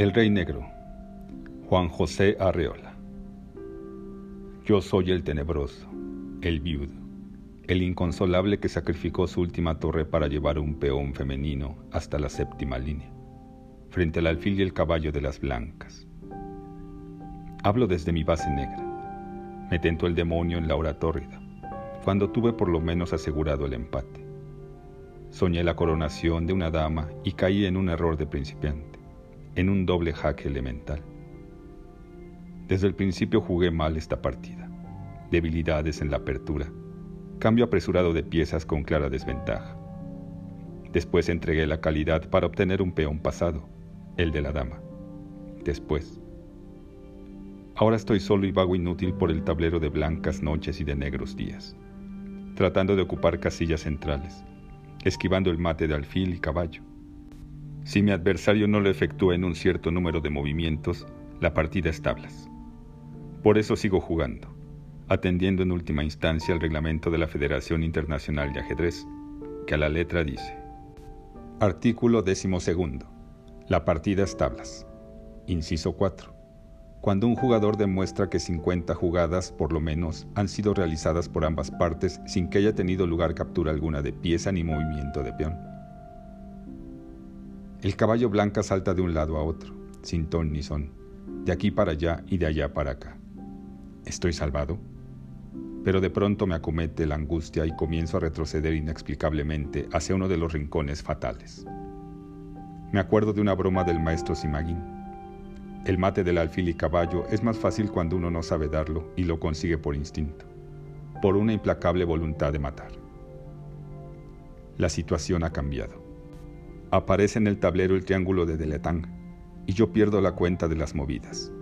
El Rey Negro, Juan José Arreola. Yo soy el tenebroso, el viudo, el inconsolable que sacrificó su última torre para llevar un peón femenino hasta la séptima línea, frente al alfil y el caballo de las blancas. Hablo desde mi base negra. Me tentó el demonio en la hora tórrida, cuando tuve por lo menos asegurado el empate. Soñé la coronación de una dama y caí en un error de principiante en un doble jaque elemental. Desde el principio jugué mal esta partida. Debilidades en la apertura. Cambio apresurado de piezas con clara desventaja. Después entregué la calidad para obtener un peón pasado, el de la dama. Después. Ahora estoy solo y vago inútil por el tablero de blancas noches y de negros días, tratando de ocupar casillas centrales, esquivando el mate de alfil y caballo, si mi adversario no lo efectúa en un cierto número de movimientos, la partida es tablas. Por eso sigo jugando, atendiendo en última instancia al reglamento de la Federación Internacional de Ajedrez, que a la letra dice, Artículo 12. La partida es tablas. Inciso 4. Cuando un jugador demuestra que 50 jugadas, por lo menos, han sido realizadas por ambas partes sin que haya tenido lugar captura alguna de pieza ni movimiento de peón. El caballo blanca salta de un lado a otro, sin ton ni son, de aquí para allá y de allá para acá. ¿Estoy salvado? Pero de pronto me acomete la angustia y comienzo a retroceder inexplicablemente hacia uno de los rincones fatales. Me acuerdo de una broma del maestro Simagín. El mate del alfil y caballo es más fácil cuando uno no sabe darlo y lo consigue por instinto, por una implacable voluntad de matar. La situación ha cambiado. Aparece en el tablero el triángulo de Deletán y yo pierdo la cuenta de las movidas.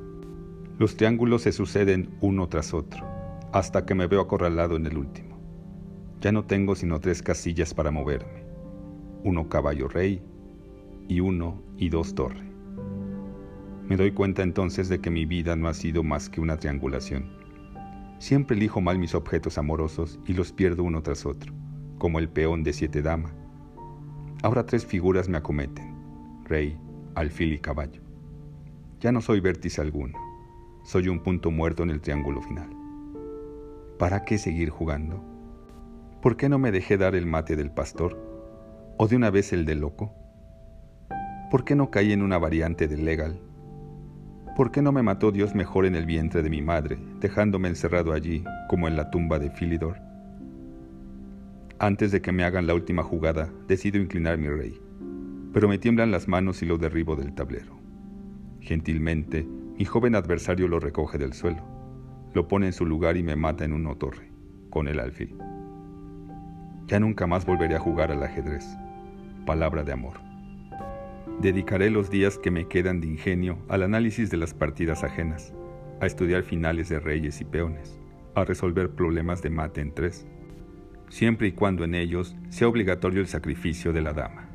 Los triángulos se suceden uno tras otro, hasta que me veo acorralado en el último. Ya no tengo sino tres casillas para moverme. Uno caballo rey y uno y dos torre. Me doy cuenta entonces de que mi vida no ha sido más que una triangulación. Siempre elijo mal mis objetos amorosos y los pierdo uno tras otro, como el peón de siete damas Ahora tres figuras me acometen, rey, alfil y caballo. Ya no soy vértice alguno, soy un punto muerto en el triángulo final. ¿Para qué seguir jugando? ¿Por qué no me dejé dar el mate del pastor? ¿O de una vez el del loco? ¿Por qué no caí en una variante del legal? ¿Por qué no me mató Dios mejor en el vientre de mi madre, dejándome encerrado allí, como en la tumba de Filidor? Antes de que me hagan la última jugada, decido inclinar mi rey, pero me tiemblan las manos y lo derribo del tablero. Gentilmente, mi joven adversario lo recoge del suelo, lo pone en su lugar y me mata en una torre, con el alfil. Ya nunca más volveré a jugar al ajedrez. Palabra de amor. Dedicaré los días que me quedan de ingenio al análisis de las partidas ajenas, a estudiar finales de reyes y peones, a resolver problemas de mate en tres, siempre y cuando en ellos sea obligatorio el sacrificio de la dama.